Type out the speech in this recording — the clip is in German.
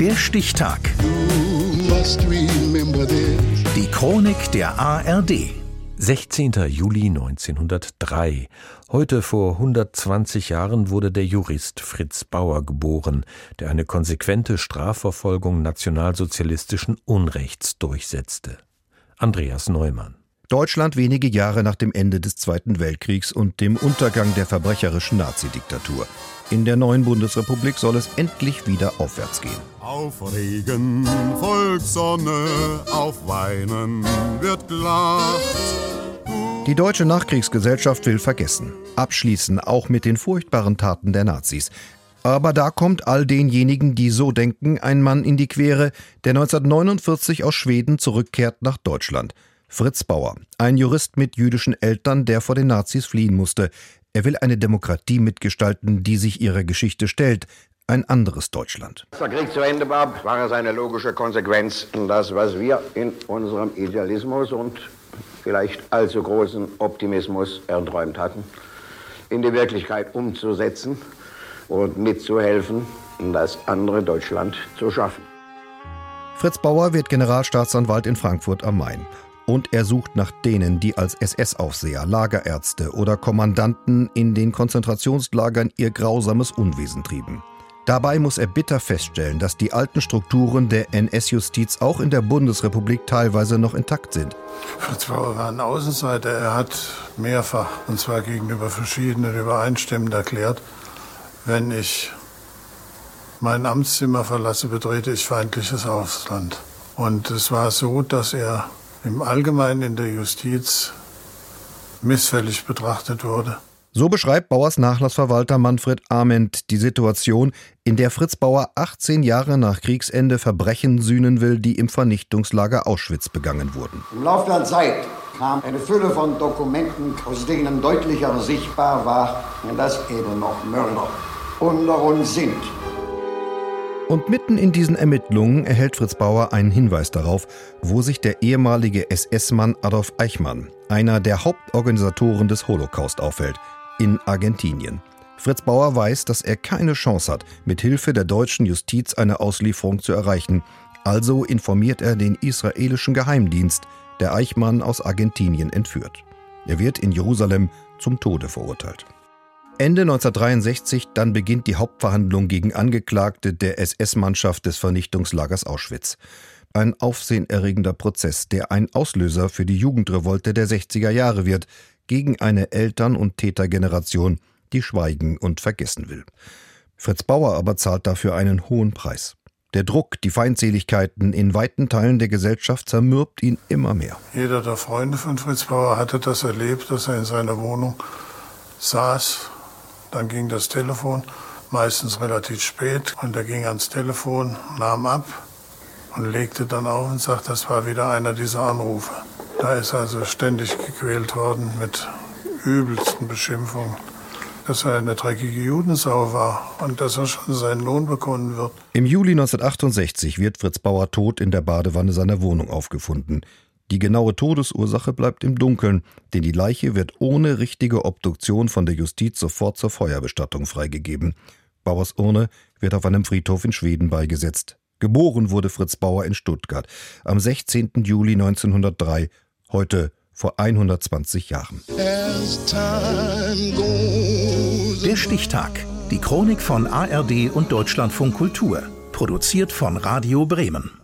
Der Stichtag. Die Chronik der ARD. 16. Juli 1903. Heute vor 120 Jahren wurde der Jurist Fritz Bauer geboren, der eine konsequente Strafverfolgung nationalsozialistischen Unrechts durchsetzte. Andreas Neumann. Deutschland wenige Jahre nach dem Ende des Zweiten Weltkriegs und dem Untergang der verbrecherischen Nazidiktatur. In der neuen Bundesrepublik soll es endlich wieder aufwärts gehen. Auf Regen folgt Sonne, auf Weinen wird gelacht. Die deutsche Nachkriegsgesellschaft will vergessen, abschließen auch mit den furchtbaren Taten der Nazis. Aber da kommt all denjenigen, die so denken, ein Mann in die Quere, der 1949 aus Schweden zurückkehrt nach Deutschland. Fritz Bauer, ein Jurist mit jüdischen Eltern, der vor den Nazis fliehen musste. Er will eine Demokratie mitgestalten, die sich ihrer Geschichte stellt, ein anderes Deutschland. Als der Krieg zu Ende war, war es eine logische Konsequenz, das, was wir in unserem Idealismus und vielleicht allzu großen Optimismus erträumt hatten, in die Wirklichkeit umzusetzen und mitzuhelfen, das andere Deutschland zu schaffen. Fritz Bauer wird Generalstaatsanwalt in Frankfurt am Main. Und er sucht nach denen, die als SS-Aufseher, Lagerärzte oder Kommandanten in den Konzentrationslagern ihr grausames Unwesen trieben. Dabei muss er bitter feststellen, dass die alten Strukturen der NS-Justiz auch in der Bundesrepublik teilweise noch intakt sind. Fritz Bauer war ein Außenseiter. Er hat mehrfach, und zwar gegenüber verschiedenen übereinstimmend erklärt, wenn ich mein Amtszimmer verlasse, betrete ich feindliches Ausland. Und es war so, dass er im Allgemeinen in der Justiz missfällig betrachtet wurde. So beschreibt Bauers Nachlassverwalter Manfred Ament die Situation, in der Fritz Bauer 18 Jahre nach Kriegsende Verbrechen sühnen will, die im Vernichtungslager Auschwitz begangen wurden. Im Laufe der Zeit kam eine Fülle von Dokumenten, aus denen deutlicher sichtbar war, dass eben noch Mörder unter uns sind. Und mitten in diesen Ermittlungen erhält Fritz Bauer einen Hinweis darauf, wo sich der ehemalige SS-Mann Adolf Eichmann, einer der Hauptorganisatoren des Holocaust, aufhält, in Argentinien. Fritz Bauer weiß, dass er keine Chance hat, mit Hilfe der deutschen Justiz eine Auslieferung zu erreichen. Also informiert er den israelischen Geheimdienst, der Eichmann aus Argentinien entführt. Er wird in Jerusalem zum Tode verurteilt. Ende 1963 dann beginnt die Hauptverhandlung gegen Angeklagte der SS-Mannschaft des Vernichtungslagers Auschwitz. Ein aufsehenerregender Prozess, der ein Auslöser für die Jugendrevolte der 60er Jahre wird, gegen eine Eltern- und Tätergeneration, die schweigen und vergessen will. Fritz Bauer aber zahlt dafür einen hohen Preis. Der Druck, die Feindseligkeiten in weiten Teilen der Gesellschaft zermürbt ihn immer mehr. Jeder der Freunde von Fritz Bauer hatte das erlebt, dass er in seiner Wohnung saß dann ging das Telefon, meistens relativ spät, und er ging ans Telefon, nahm ab und legte dann auf und sagte, das war wieder einer dieser Anrufe. Da ist also ständig gequält worden mit übelsten Beschimpfungen dass er eine dreckige Judensau war und dass er schon seinen Lohn bekommen wird. Im Juli 1968 wird Fritz Bauer tot in der Badewanne seiner Wohnung aufgefunden. Die genaue Todesursache bleibt im Dunkeln, denn die Leiche wird ohne richtige Obduktion von der Justiz sofort zur Feuerbestattung freigegeben. Bauers Urne wird auf einem Friedhof in Schweden beigesetzt. Geboren wurde Fritz Bauer in Stuttgart am 16. Juli 1903, heute vor 120 Jahren. Der Stichtag. Die Chronik von ARD und Deutschlandfunk Kultur. Produziert von Radio Bremen.